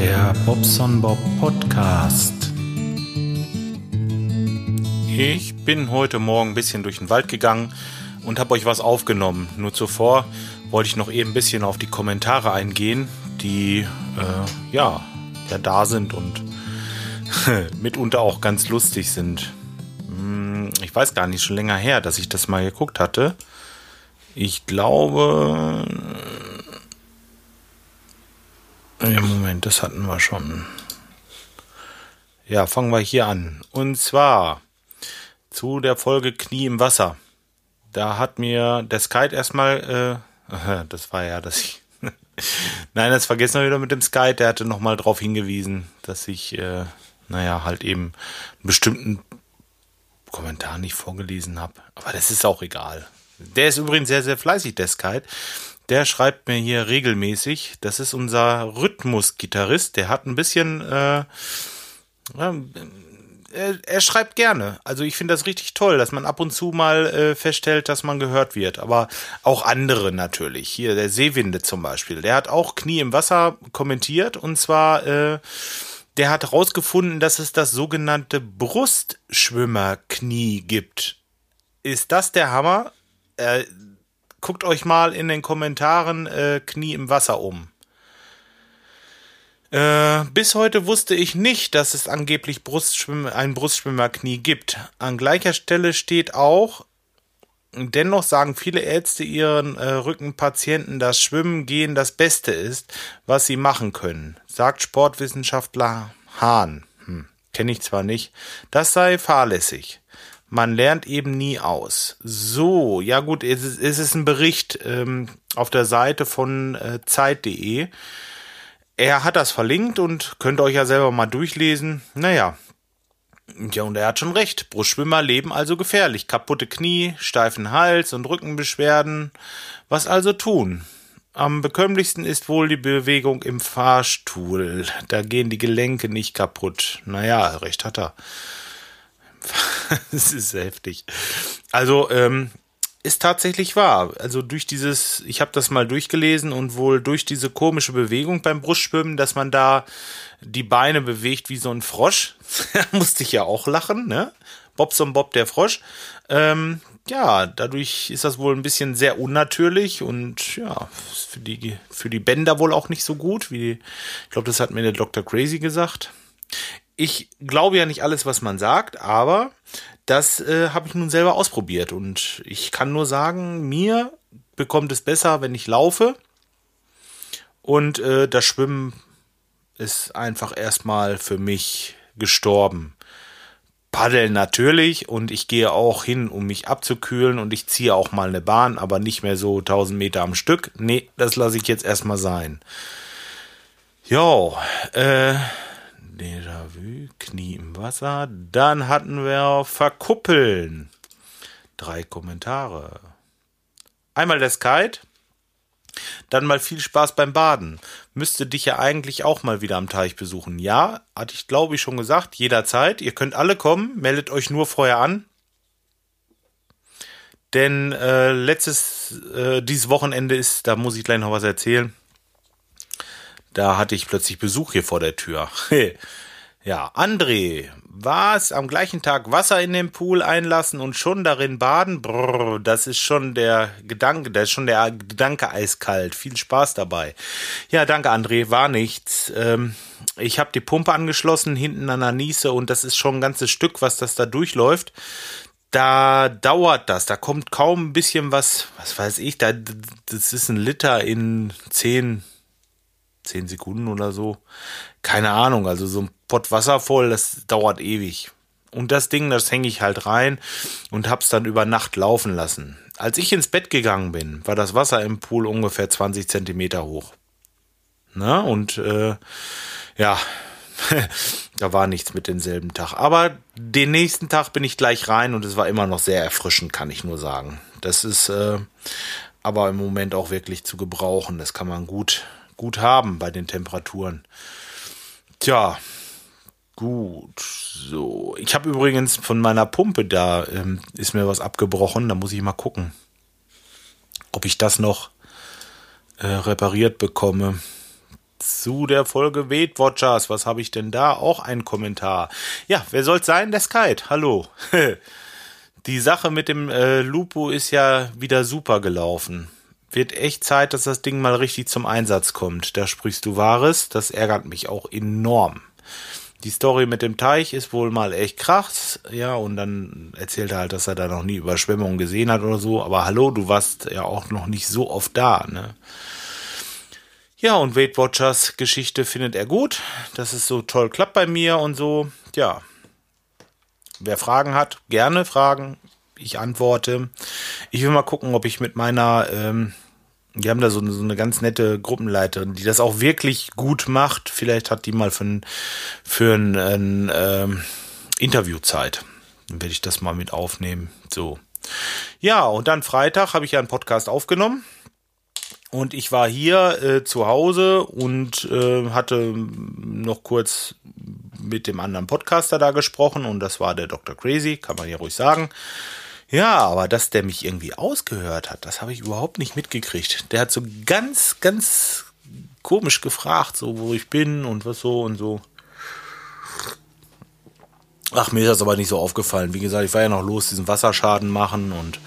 Der Bobson Bob Podcast. Ich bin heute Morgen ein bisschen durch den Wald gegangen und habe euch was aufgenommen. Nur zuvor wollte ich noch eben ein bisschen auf die Kommentare eingehen, die äh, ja, ja da sind und mitunter auch ganz lustig sind. Hm, ich weiß gar nicht, schon länger her, dass ich das mal geguckt hatte. Ich glaube. Ja, Moment, das hatten wir schon. Ja, fangen wir hier an. Und zwar zu der Folge Knie im Wasser. Da hat mir der Skype erstmal, äh, das war ja, dass ich, nein, das vergessen wir wieder mit dem Skype, der hatte nochmal darauf hingewiesen, dass ich, äh, naja, halt eben einen bestimmten Kommentar nicht vorgelesen habe. Aber das ist auch egal. Der ist übrigens sehr, sehr fleißig, der Skype. Der schreibt mir hier regelmäßig. Das ist unser Rhythmusgitarrist. Der hat ein bisschen, äh, er, er, schreibt gerne. Also ich finde das richtig toll, dass man ab und zu mal äh, feststellt, dass man gehört wird. Aber auch andere natürlich. Hier der Seewinde zum Beispiel. Der hat auch Knie im Wasser kommentiert. Und zwar, äh, der hat herausgefunden, dass es das sogenannte Brustschwimmerknie gibt. Ist das der Hammer? Äh, guckt euch mal in den Kommentaren äh, Knie im Wasser um. Äh, bis heute wusste ich nicht, dass es angeblich Brustschwimm ein Brustschwimmerknie gibt. An gleicher Stelle steht auch, dennoch sagen viele Ärzte ihren äh, Rückenpatienten, dass Schwimmen gehen das Beste ist, was sie machen können, sagt Sportwissenschaftler Hahn. Hm, Kenne ich zwar nicht. Das sei fahrlässig. Man lernt eben nie aus. So, ja gut, es ist, ein Bericht ähm, auf der Seite von äh, Zeit.de. Er hat das verlinkt und könnt euch ja selber mal durchlesen. Naja. Ja, und er hat schon recht. Brustschwimmer leben also gefährlich. Kaputte Knie, steifen Hals und Rückenbeschwerden. Was also tun? Am bekömmlichsten ist wohl die Bewegung im Fahrstuhl. Da gehen die Gelenke nicht kaputt. Naja, recht hat er. Es ist heftig. Also, ähm, ist tatsächlich wahr. Also durch dieses, ich habe das mal durchgelesen und wohl durch diese komische Bewegung beim Brustschwimmen, dass man da die Beine bewegt wie so ein Frosch, musste ich ja auch lachen, ne? Bobson Bob der Frosch. Ähm, ja, dadurch ist das wohl ein bisschen sehr unnatürlich und ja, für die, für die Bänder wohl auch nicht so gut, wie, ich glaube, das hat mir der Dr. Crazy gesagt ich glaube ja nicht alles, was man sagt, aber das äh, habe ich nun selber ausprobiert und ich kann nur sagen, mir bekommt es besser, wenn ich laufe und äh, das Schwimmen ist einfach erstmal für mich gestorben. Paddeln natürlich und ich gehe auch hin, um mich abzukühlen und ich ziehe auch mal eine Bahn, aber nicht mehr so 1000 Meter am Stück. Nee, das lasse ich jetzt erstmal sein. Jo, äh, Déjà-vu, Knie im Wasser. Dann hatten wir Verkuppeln. Drei Kommentare. Einmal der Kite. Dann mal viel Spaß beim Baden. Müsste dich ja eigentlich auch mal wieder am Teich besuchen. Ja, hatte ich glaube ich schon gesagt, jederzeit. Ihr könnt alle kommen, meldet euch nur vorher an. Denn äh, letztes, äh, dieses Wochenende ist, da muss ich gleich noch was erzählen. Da hatte ich plötzlich Besuch hier vor der Tür. ja, André, was? Am gleichen Tag Wasser in den Pool einlassen und schon darin baden? Brrr, das ist schon der Gedanke, da ist schon der Gedanke eiskalt. Viel Spaß dabei. Ja, danke André, war nichts. Ähm, ich habe die Pumpe angeschlossen hinten an der Niese und das ist schon ein ganzes Stück, was das da durchläuft da dauert das, da kommt kaum ein bisschen was, was weiß ich, da, das ist ein Liter in zehn zehn Sekunden oder so. Keine Ahnung, also so ein Pott Wasser voll, das dauert ewig. Und das Ding, das hänge ich halt rein und hab's dann über Nacht laufen lassen. Als ich ins Bett gegangen bin, war das Wasser im Pool ungefähr 20 Zentimeter hoch. Na, und äh, ja, da war nichts mit demselben Tag. Aber den nächsten Tag bin ich gleich rein und es war immer noch sehr erfrischend, kann ich nur sagen. Das ist äh, aber im Moment auch wirklich zu gebrauchen. Das kann man gut, gut haben bei den Temperaturen. Tja, gut. So, ich habe übrigens von meiner Pumpe da ähm, ist mir was abgebrochen. Da muss ich mal gucken, ob ich das noch äh, repariert bekomme. zu der Folge Weight Watchers. Was habe ich denn da? Auch ein Kommentar. Ja, wer soll's sein? Der Skype. Hallo. Die Sache mit dem äh, Lupo ist ja wieder super gelaufen. Wird echt Zeit, dass das Ding mal richtig zum Einsatz kommt. Da sprichst du Wahres. Das ärgert mich auch enorm. Die Story mit dem Teich ist wohl mal echt krass, ja, und dann erzählt er halt, dass er da noch nie Überschwemmungen gesehen hat oder so, aber hallo, du warst ja auch noch nicht so oft da, ne? Ja, und Weight Watchers Geschichte findet er gut, dass es so toll klappt bei mir und so, ja. Wer Fragen hat, gerne Fragen, ich antworte. Ich will mal gucken, ob ich mit meiner ähm, die haben da so, so eine ganz nette Gruppenleiterin, die das auch wirklich gut macht. Vielleicht hat die mal für ein, für ein, ein ähm, Interview Zeit. Dann werde ich das mal mit aufnehmen. So. Ja, und dann Freitag habe ich ja einen Podcast aufgenommen. Und ich war hier äh, zu Hause und äh, hatte noch kurz mit dem anderen Podcaster da gesprochen und das war der Dr. Crazy, kann man ja ruhig sagen. Ja, aber dass der mich irgendwie ausgehört hat, das habe ich überhaupt nicht mitgekriegt. Der hat so ganz, ganz komisch gefragt, so wo ich bin und was so und so. Ach, mir ist das aber nicht so aufgefallen. Wie gesagt, ich war ja noch los, diesen Wasserschaden machen und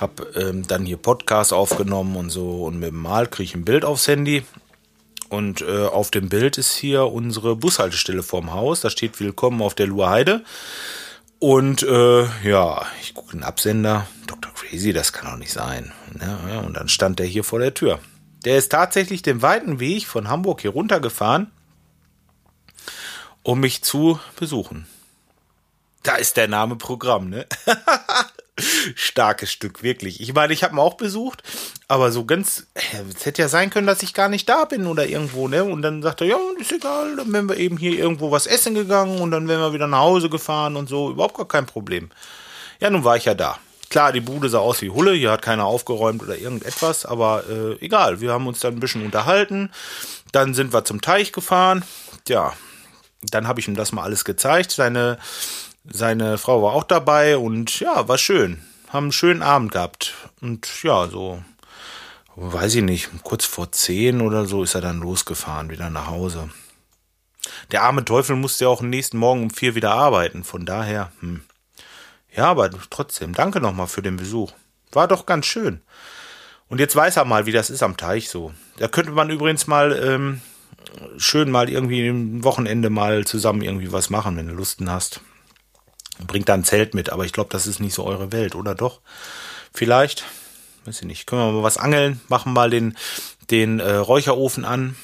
habe ähm, dann hier Podcast aufgenommen und so. Und mit dem Mal kriege ich ein Bild aufs Handy. Und äh, auf dem Bild ist hier unsere Bushaltestelle vorm Haus. Da steht Willkommen auf der Luheide. Und äh, ja, ich gucke den Absender. Dr. Crazy, das kann doch nicht sein. Ja, und dann stand der hier vor der Tür. Der ist tatsächlich den weiten Weg von Hamburg hier runtergefahren, um mich zu besuchen. Da ist der Name Programm, ne? Starkes Stück, wirklich. Ich meine, ich habe ihn auch besucht, aber so ganz, es hätte ja sein können, dass ich gar nicht da bin oder irgendwo, ne? Und dann sagt er, ja, ist egal, dann wären wir eben hier irgendwo was essen gegangen und dann wären wir wieder nach Hause gefahren und so, überhaupt gar kein Problem. Ja, nun war ich ja da. Klar, die Bude sah aus wie Hulle, hier hat keiner aufgeräumt oder irgendetwas, aber äh, egal, wir haben uns dann ein bisschen unterhalten. Dann sind wir zum Teich gefahren. Ja, dann habe ich ihm das mal alles gezeigt. Seine seine Frau war auch dabei und ja, war schön. Haben einen schönen Abend gehabt. Und ja, so, weiß ich nicht, kurz vor zehn oder so ist er dann losgefahren, wieder nach Hause. Der arme Teufel musste ja auch am nächsten Morgen um vier wieder arbeiten. Von daher, hm. Ja, aber trotzdem, danke nochmal für den Besuch. War doch ganz schön. Und jetzt weiß er mal, wie das ist am Teich so. Da könnte man übrigens mal ähm, schön mal irgendwie im Wochenende mal zusammen irgendwie was machen, wenn du Lusten hast. Bringt da ein Zelt mit, aber ich glaube, das ist nicht so eure Welt, oder doch? Vielleicht, weiß ich nicht. Können wir mal was angeln, machen mal den, den äh, Räucherofen an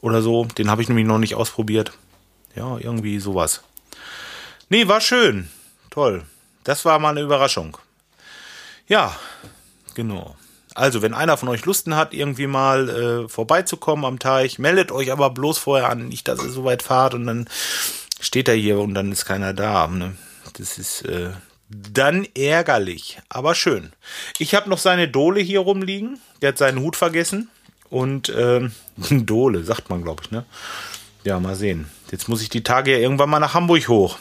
oder so. Den habe ich nämlich noch nicht ausprobiert. Ja, irgendwie sowas. Nee, war schön. Toll. Das war mal eine Überraschung. Ja, genau. Also, wenn einer von euch Lusten hat, irgendwie mal äh, vorbeizukommen am Teich, meldet euch aber bloß vorher an, nicht, dass ihr so weit fahrt und dann steht er hier und dann ist keiner da. Ne? Das ist äh, dann ärgerlich, aber schön. Ich habe noch seine Dole hier rumliegen. Der hat seinen Hut vergessen. Und ähm, Dole, sagt man, glaube ich, ne? Ja, mal sehen. Jetzt muss ich die Tage ja irgendwann mal nach Hamburg hoch.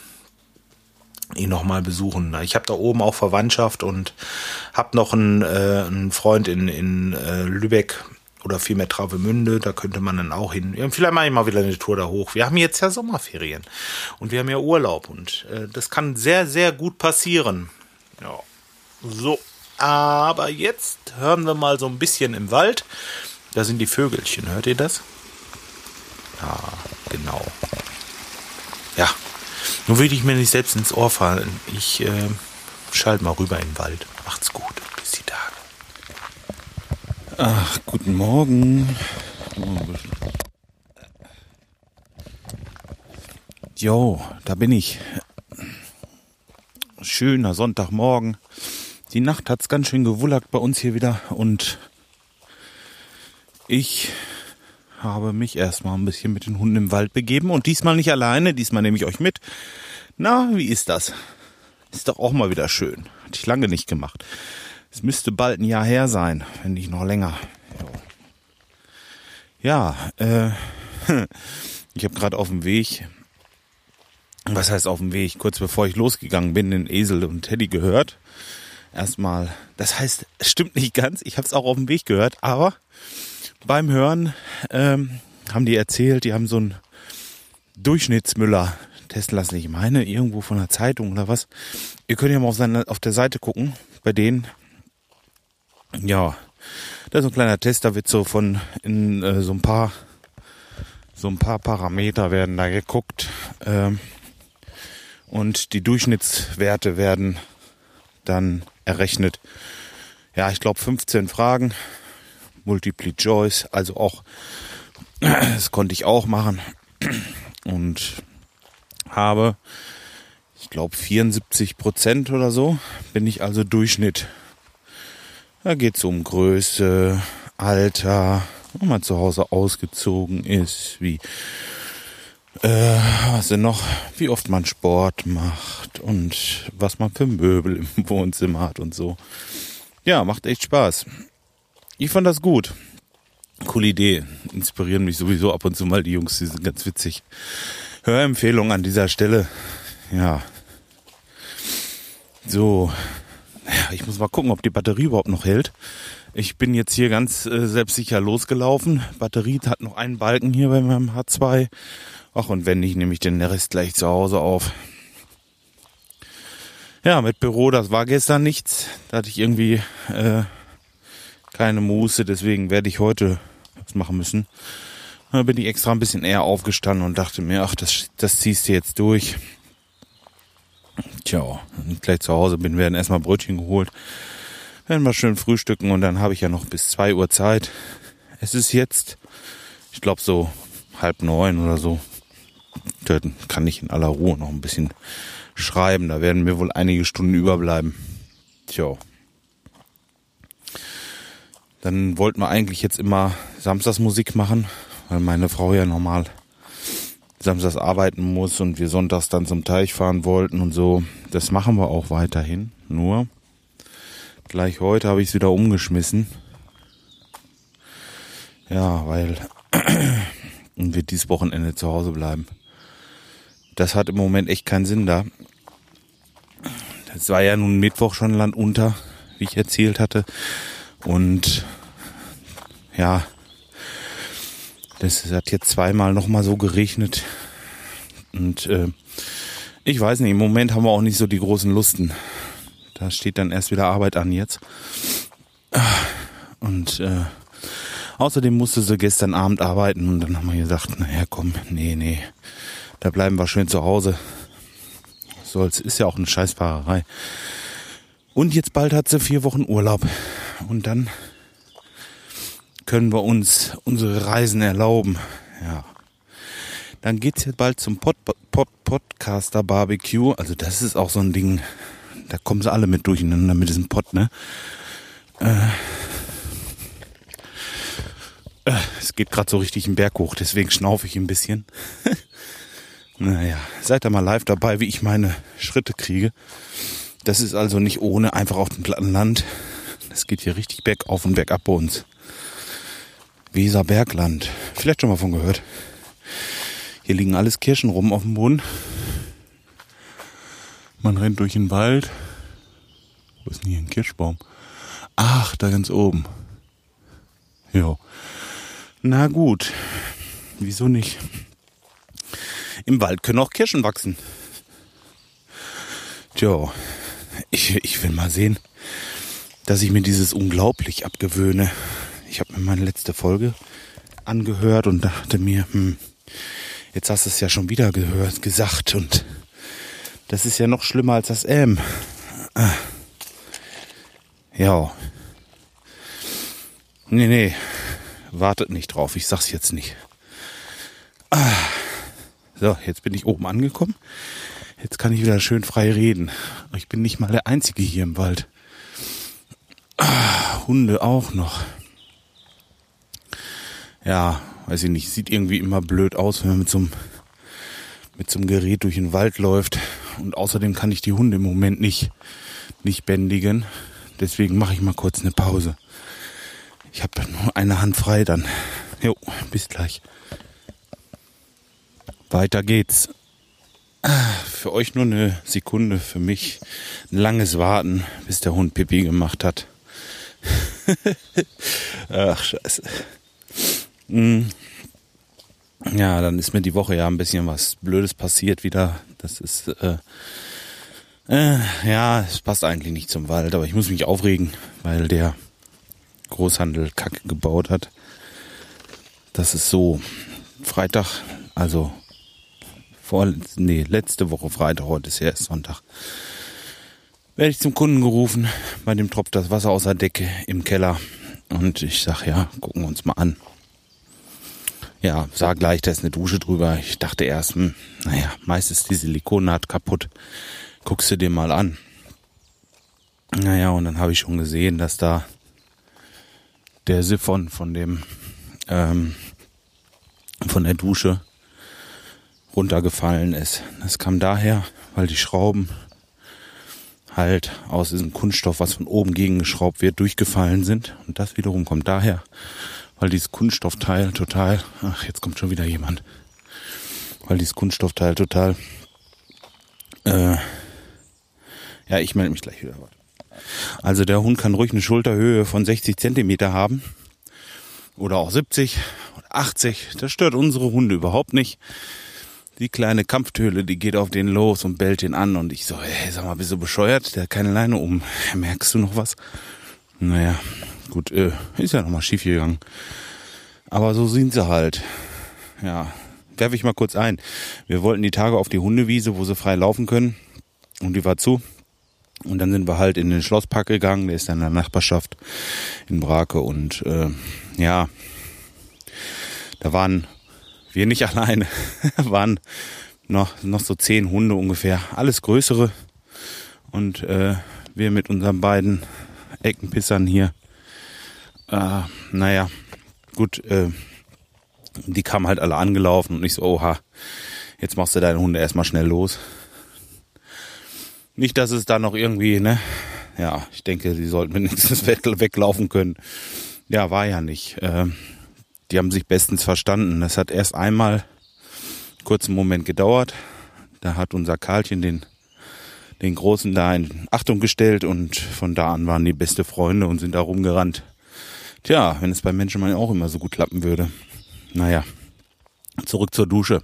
Ihn nochmal besuchen. Ich habe da oben auch Verwandtschaft und habe noch einen, äh, einen Freund in, in äh, Lübeck oder vielmehr Travemünde, da könnte man dann auch hin. Vielleicht mache ich mal wieder eine Tour da hoch. Wir haben jetzt ja Sommerferien und wir haben ja Urlaub und äh, das kann sehr, sehr gut passieren. Ja, so. Aber jetzt hören wir mal so ein bisschen im Wald. Da sind die Vögelchen, hört ihr das? Ja, genau. Ja, nur will ich mir nicht selbst ins Ohr fallen. Ich äh, schalte mal rüber in den Wald. Macht's gut. Ach, guten Morgen. Jo, da bin ich. Schöner Sonntagmorgen. Die Nacht hat's ganz schön gewullert bei uns hier wieder und ich habe mich erstmal ein bisschen mit den Hunden im Wald begeben und diesmal nicht alleine, diesmal nehme ich euch mit. Na, wie ist das? Ist doch auch mal wieder schön. Hatte ich lange nicht gemacht. Es müsste bald ein Jahr her sein, wenn nicht noch länger. Ja, äh, ich habe gerade auf dem Weg, was heißt auf dem Weg, kurz bevor ich losgegangen bin, den Esel und Teddy gehört. Erstmal, das heißt, es stimmt nicht ganz, ich habe es auch auf dem Weg gehört, aber beim Hören ähm, haben die erzählt, die haben so einen Durchschnittsmüller testen lassen. Ich meine, irgendwo von der Zeitung oder was. Ihr könnt ja mal auf, seine, auf der Seite gucken, bei denen. Ja, da ist ein kleiner Test, da wird so von in äh, so ein paar so ein paar Parameter werden da geguckt ähm, und die Durchschnittswerte werden dann errechnet. Ja, ich glaube 15 Fragen, Multiple Choice, also auch das konnte ich auch machen und habe, ich glaube 74 Prozent oder so, bin ich also Durchschnitt. Da geht es um Größe, Alter, wenn man zu Hause ausgezogen ist, wie äh, was denn noch, wie oft man Sport macht und was man für Möbel im Wohnzimmer hat und so. Ja, macht echt Spaß. Ich fand das gut. Coole Idee. Inspirieren mich sowieso ab und zu mal die Jungs, die sind ganz witzig. Hörempfehlung an dieser Stelle. Ja. So. Ich muss mal gucken, ob die Batterie überhaupt noch hält. Ich bin jetzt hier ganz äh, selbstsicher losgelaufen. Batterie hat noch einen Balken hier bei meinem H2. Ach, und wenn nicht, nehme ich den Rest gleich zu Hause auf. Ja, mit Büro, das war gestern nichts. Da hatte ich irgendwie äh, keine Muße, deswegen werde ich heute was machen müssen. Da bin ich extra ein bisschen eher aufgestanden und dachte mir, ach, das, das ziehst du jetzt durch. Tja, gleich zu Hause bin, werden erstmal Brötchen geholt. Werden wir schön frühstücken und dann habe ich ja noch bis zwei Uhr Zeit. Es ist jetzt, ich glaube so halb neun oder so. Dann kann ich in aller Ruhe noch ein bisschen schreiben. Da werden mir wohl einige Stunden überbleiben. Tja. Dann wollten wir eigentlich jetzt immer Samstagsmusik machen, weil meine Frau ja normal samstags arbeiten muss und wir sonntags dann zum Teich fahren wollten und so. Das machen wir auch weiterhin. Nur gleich heute habe ich es wieder umgeschmissen. Ja, weil wir dieses Wochenende zu Hause bleiben. Das hat im Moment echt keinen Sinn da. Das war ja nun Mittwoch schon Land unter, wie ich erzählt hatte. Und ja, das hat jetzt zweimal nochmal so geregnet. Und äh, ich weiß nicht, im Moment haben wir auch nicht so die großen Lusten. Da steht dann erst wieder Arbeit an jetzt. Und äh, außerdem musste sie gestern Abend arbeiten und dann haben wir gesagt, naja komm, nee, nee, da bleiben wir schön zu Hause. Soll's, ist ja auch eine Scheißfahrerei. Und jetzt bald hat sie vier Wochen Urlaub. Und dann können wir uns unsere Reisen erlauben. Ja. Dann geht's jetzt bald zum Pod, Pod, Podcaster Barbecue. Also das ist auch so ein Ding. Da kommen sie alle mit durcheinander mit diesem Pod, ne? Äh, äh, es geht gerade so richtig einen Berg hoch, deswegen schnaufe ich ein bisschen. naja, seid da mal live dabei, wie ich meine Schritte kriege. Das ist also nicht ohne, einfach auf dem platten Land. Das geht hier richtig bergauf und bergab bei uns. Weserbergland. Vielleicht schon mal von gehört. Hier liegen alles Kirschen rum auf dem Boden. Man rennt durch den Wald. Wo ist denn hier ein Kirschbaum? Ach, da ganz oben. Jo. Na gut. Wieso nicht? Im Wald können auch Kirschen wachsen. Tja, ich, ich will mal sehen, dass ich mir dieses unglaublich abgewöhne ich habe mir meine letzte Folge angehört und dachte mir, hm, jetzt hast du es ja schon wieder gehört, gesagt und das ist ja noch schlimmer als das M. Ah. Ja. Nee, nee. Wartet nicht drauf. Ich sag's jetzt nicht. Ah. So, jetzt bin ich oben angekommen. Jetzt kann ich wieder schön frei reden. Ich bin nicht mal der Einzige hier im Wald. Ah, Hunde auch noch ja, weiß ich nicht, sieht irgendwie immer blöd aus, wenn man mit so einem, mit so einem Gerät durch den Wald läuft. Und außerdem kann ich die Hunde im Moment nicht, nicht bändigen. Deswegen mache ich mal kurz eine Pause. Ich habe nur eine Hand frei dann. Jo, bis gleich. Weiter geht's. Für euch nur eine Sekunde, für mich ein langes Warten, bis der Hund Pipi gemacht hat. Ach, scheiße. Mm. Ja, dann ist mir die Woche ja ein bisschen was Blödes passiert wieder. Das ist, äh, äh, ja, es passt eigentlich nicht zum Wald, aber ich muss mich aufregen, weil der Großhandel Kacke gebaut hat. Das ist so. Freitag, also vor, nee, letzte Woche Freitag, heute ist ja erst Sonntag, werde ich zum Kunden gerufen. Bei dem tropft das Wasser aus der Decke im Keller. Und ich sag, ja, gucken wir uns mal an. Ja, sah gleich, da ist eine Dusche drüber. Ich dachte erst, hm, naja, meist ist die Silikonnaht kaputt. Guckst du dir mal an. Naja, und dann habe ich schon gesehen, dass da der Siphon von dem ähm, von der Dusche runtergefallen ist. Das kam daher, weil die Schrauben halt aus diesem Kunststoff, was von oben gegengeschraubt wird, durchgefallen sind. Und das wiederum kommt daher, weil dieses Kunststoffteil total, ach, jetzt kommt schon wieder jemand, weil dieses Kunststoffteil total, äh, ja, ich melde mich gleich wieder. Also der Hund kann ruhig eine Schulterhöhe von 60 Zentimeter haben oder auch 70 oder 80. Das stört unsere Hunde überhaupt nicht die kleine Kampftöle, die geht auf den los und bellt ihn an. Und ich so, hey, sag mal, bist du bescheuert? Der hat keine Leine um. Merkst du noch was? Naja, gut, äh, ist ja nochmal schief gegangen. Aber so sind sie halt. Ja, werfe ich mal kurz ein. Wir wollten die Tage auf die Hundewiese, wo sie frei laufen können. Und die war zu. Und dann sind wir halt in den Schlosspark gegangen. Der ist dann in der Nachbarschaft in Brake. Und äh, ja, da waren wir nicht alleine, waren noch, noch so zehn Hunde ungefähr, alles größere. Und äh, wir mit unseren beiden Eckenpissern hier, äh, naja, gut, äh, die kamen halt alle angelaufen und ich so, oha, jetzt machst du deine Hunde erstmal schnell los. Nicht, dass es da noch irgendwie, ne, ja, ich denke, sie sollten wenigstens weglaufen können. Ja, war ja nicht. Äh, die haben sich bestens verstanden. Das hat erst einmal kurzen Moment gedauert. Da hat unser Karlchen den, den Großen da in Achtung gestellt und von da an waren die beste Freunde und sind da rumgerannt. Tja, wenn es bei Menschen mal auch immer so gut klappen würde. Naja, zurück zur Dusche.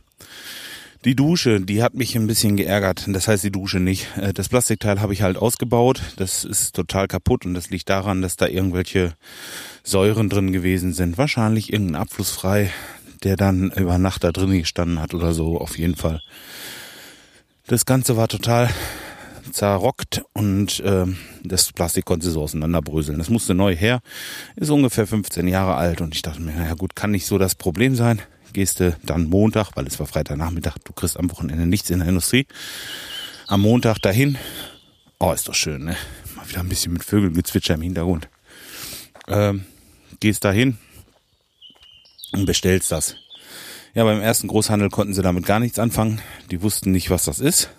Die Dusche, die hat mich ein bisschen geärgert. Das heißt die Dusche nicht. Äh, das Plastikteil habe ich halt ausgebaut. Das ist total kaputt und das liegt daran, dass da irgendwelche Säuren drin gewesen sind. Wahrscheinlich irgendein Abflussfrei, der dann über Nacht da drin gestanden hat oder so. Auf jeden Fall. Das Ganze war total zerrockt und äh, das Plastik konnte so auseinanderbröseln. Das musste neu her. Ist ungefähr 15 Jahre alt und ich dachte mir, naja gut, kann nicht so das Problem sein gehst du dann Montag, weil es war Freitagnachmittag, du kriegst am Wochenende nichts in der Industrie, am Montag dahin. Oh, ist doch schön, ne? Mal wieder ein bisschen mit Vögelgezwitscher im Hintergrund. Ähm, gehst dahin und bestellst das. Ja, beim ersten Großhandel konnten sie damit gar nichts anfangen. Die wussten nicht, was das ist.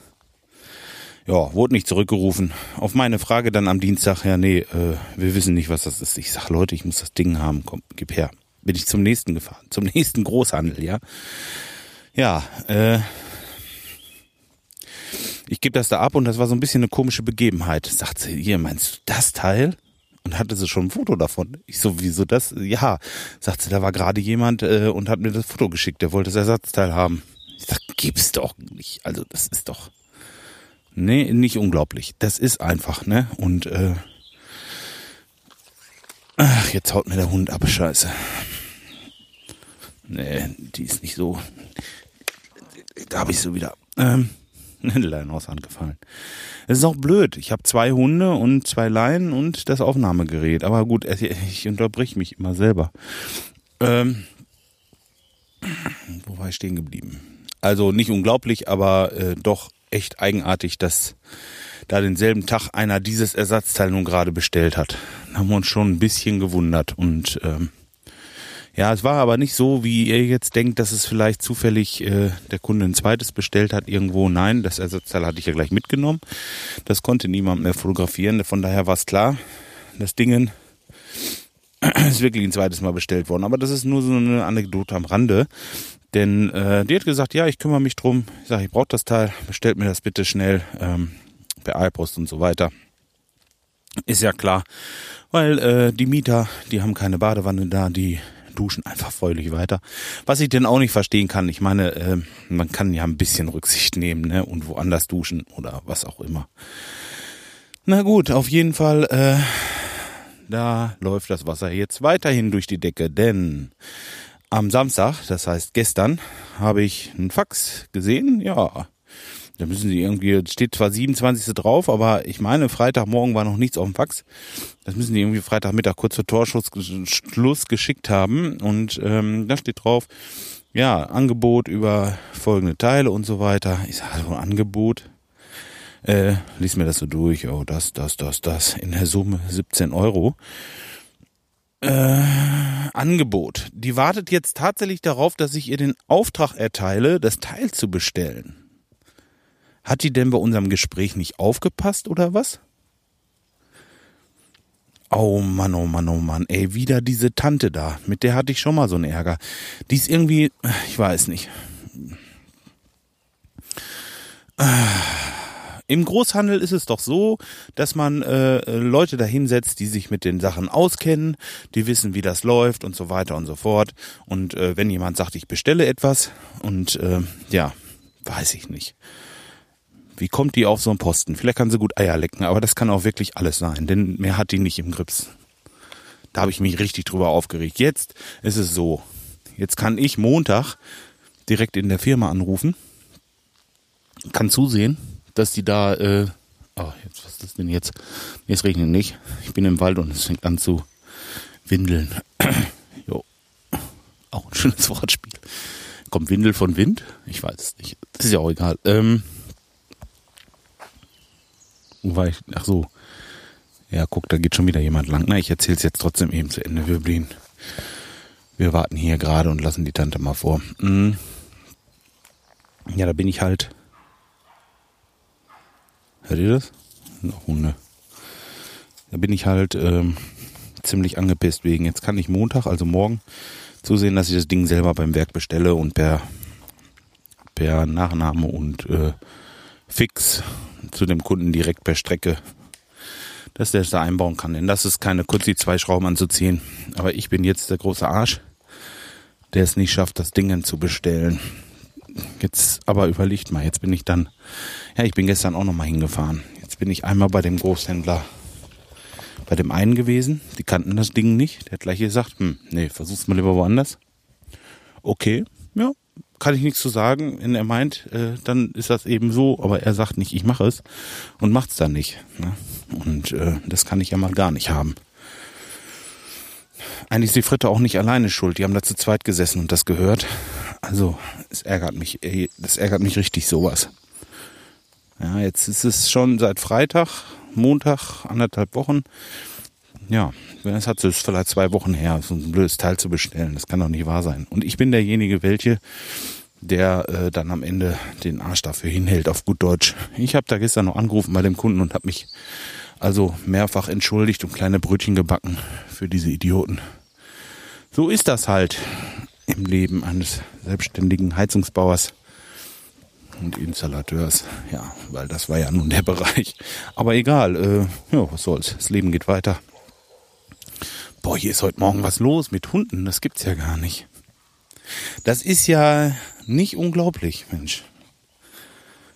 Ja, wurde nicht zurückgerufen. Auf meine Frage dann am Dienstag, ja, nee, äh, wir wissen nicht, was das ist. Ich sag, Leute, ich muss das Ding haben, komm, gib her bin ich zum nächsten gefahren, zum nächsten Großhandel, ja. Ja, äh, ich gebe das da ab und das war so ein bisschen eine komische Begebenheit. Sagt sie, hier, meinst du das Teil? Und hatte sie schon ein Foto davon. Ich so, wieso das? Ja, sagt sie, da war gerade jemand äh, und hat mir das Foto geschickt, der wollte das Ersatzteil haben. Ich sag, gibt's doch nicht. Also das ist doch. Nee, nicht unglaublich. Das ist einfach, ne? Und äh, Ach, jetzt haut mir der Hund ab, scheiße. Nee, die ist nicht so. Da habe ich so wieder ähm, eine Leine aus Hand gefallen. Es ist auch blöd. Ich habe zwei Hunde und zwei Leinen und das Aufnahmegerät. Aber gut, ich unterbrich mich immer selber. Ähm, wo war ich stehen geblieben? Also nicht unglaublich, aber äh, doch echt eigenartig, dass da denselben Tag einer dieses Ersatzteil nun gerade bestellt hat. Da haben wir uns schon ein bisschen gewundert und ähm, ja, es war aber nicht so, wie ihr jetzt denkt, dass es vielleicht zufällig äh, der Kunde ein zweites bestellt hat irgendwo. Nein, das Ersatzteil hatte ich ja gleich mitgenommen. Das konnte niemand mehr fotografieren. Von daher war es klar, das Ding ist wirklich ein zweites Mal bestellt worden. Aber das ist nur so eine Anekdote am Rande. Denn äh, die hat gesagt, ja, ich kümmere mich drum. Ich sage, ich brauche das Teil, bestellt mir das bitte schnell ähm, per iPost und so weiter. Ist ja klar, weil äh, die Mieter, die haben keine Badewanne da, die duschen einfach freudig weiter. Was ich denn auch nicht verstehen kann, ich meine, äh, man kann ja ein bisschen Rücksicht nehmen ne? und woanders duschen oder was auch immer. Na gut, auf jeden Fall, äh, da läuft das Wasser jetzt weiterhin durch die Decke, denn am Samstag, das heißt gestern, habe ich einen Fax gesehen, ja, da müssen sie irgendwie, steht zwar 27. drauf, aber ich meine, Freitagmorgen war noch nichts auf dem Fax. Das müssen die irgendwie Freitagmittag kurz vor Torschuss geschickt haben. Und ähm, da steht drauf, ja, Angebot über folgende Teile und so weiter. Ich sage, also Angebot. Äh, lies mir das so durch. Oh, das, das, das, das. In der Summe 17 Euro. Äh, Angebot. Die wartet jetzt tatsächlich darauf, dass ich ihr den Auftrag erteile, das Teil zu bestellen. Hat die denn bei unserem Gespräch nicht aufgepasst oder was? Oh Mann, oh Mann, oh Mann, ey, wieder diese Tante da. Mit der hatte ich schon mal so einen Ärger. Die ist irgendwie, ich weiß nicht. Im Großhandel ist es doch so, dass man äh, Leute dahinsetzt, die sich mit den Sachen auskennen, die wissen, wie das läuft und so weiter und so fort. Und äh, wenn jemand sagt, ich bestelle etwas und äh, ja, weiß ich nicht. Wie kommt die auf so einen Posten? Vielleicht kann sie gut Eier lecken, aber das kann auch wirklich alles sein, denn mehr hat die nicht im Grips. Da habe ich mich richtig drüber aufgeregt. Jetzt ist es so. Jetzt kann ich Montag direkt in der Firma anrufen, kann zusehen, dass die da, äh, oh, jetzt, was ist das denn jetzt? Jetzt regnet nicht. Ich bin im Wald und es fängt an zu windeln. jo. Auch ein schönes Wortspiel. Kommt Windel von Wind? Ich weiß es nicht. Das ist ja auch egal. Ähm, wo war ich? Ach so. Ja, guck, da geht schon wieder jemand lang. Na, ich erzähl's jetzt trotzdem eben zu Ende. Wir blieben. Wir warten hier gerade und lassen die Tante mal vor. Mhm. Ja, da bin ich halt. Hört ihr das? Noch Hunde. Da bin ich halt ähm, ziemlich angepisst wegen. Jetzt kann ich Montag, also morgen, zusehen, dass ich das Ding selber beim Werk bestelle und per per Nachname und äh, Fix zu dem Kunden direkt per Strecke, dass der es da einbauen kann. Denn das ist keine kurz die zwei Schrauben anzuziehen. Aber ich bin jetzt der große Arsch, der es nicht schafft, das Ding zu bestellen. Jetzt aber überlegt mal, jetzt bin ich dann, ja, ich bin gestern auch nochmal hingefahren. Jetzt bin ich einmal bei dem Großhändler, bei dem einen gewesen, die kannten das Ding nicht. Der hat gleich gesagt, hm, nee, versuch's mal lieber woanders. Okay, ja, kann ich nichts zu sagen. Wenn er meint, äh, dann ist das eben so, aber er sagt nicht, ich mache es und macht's dann nicht. Ne? Und äh, das kann ich ja mal gar nicht haben. Eigentlich ist die Fritte auch nicht alleine schuld. Die haben da zu zweit gesessen und das gehört. Also, es ärgert mich, das ärgert mich richtig sowas. Ja, jetzt ist es schon seit Freitag, Montag, anderthalb Wochen. Ja, es hat es vielleicht zwei Wochen her, so ein blödes Teil zu bestellen. Das kann doch nicht wahr sein. Und ich bin derjenige, welche, der äh, dann am Ende den Arsch dafür hinhält, auf gut Deutsch. Ich habe da gestern noch angerufen bei dem Kunden und habe mich also mehrfach entschuldigt und kleine Brötchen gebacken für diese Idioten. So ist das halt im Leben eines selbstständigen Heizungsbauers und Installateurs. Ja, weil das war ja nun der Bereich. Aber egal, äh, ja, was soll's. Das Leben geht weiter boah, hier ist heute Morgen was los mit Hunden, das gibt's ja gar nicht. Das ist ja nicht unglaublich, Mensch.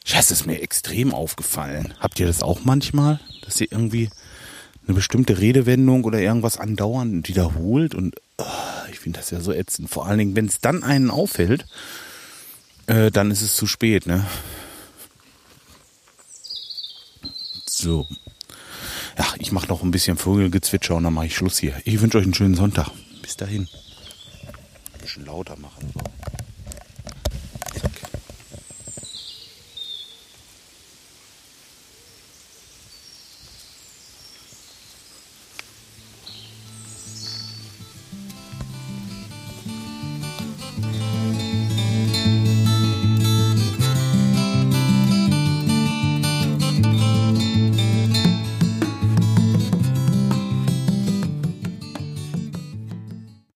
Scheiße, ist mir extrem aufgefallen. Habt ihr das auch manchmal, dass ihr irgendwie eine bestimmte Redewendung oder irgendwas andauernd wiederholt und oh, ich finde das ja so ätzend. Vor allen Dingen, wenn es dann einen auffällt, äh, dann ist es zu spät, ne? So, ja, ich mache noch ein bisschen Vogelgezwitscher und dann mache ich Schluss hier. Ich wünsche euch einen schönen Sonntag. Bis dahin. Ein bisschen lauter machen.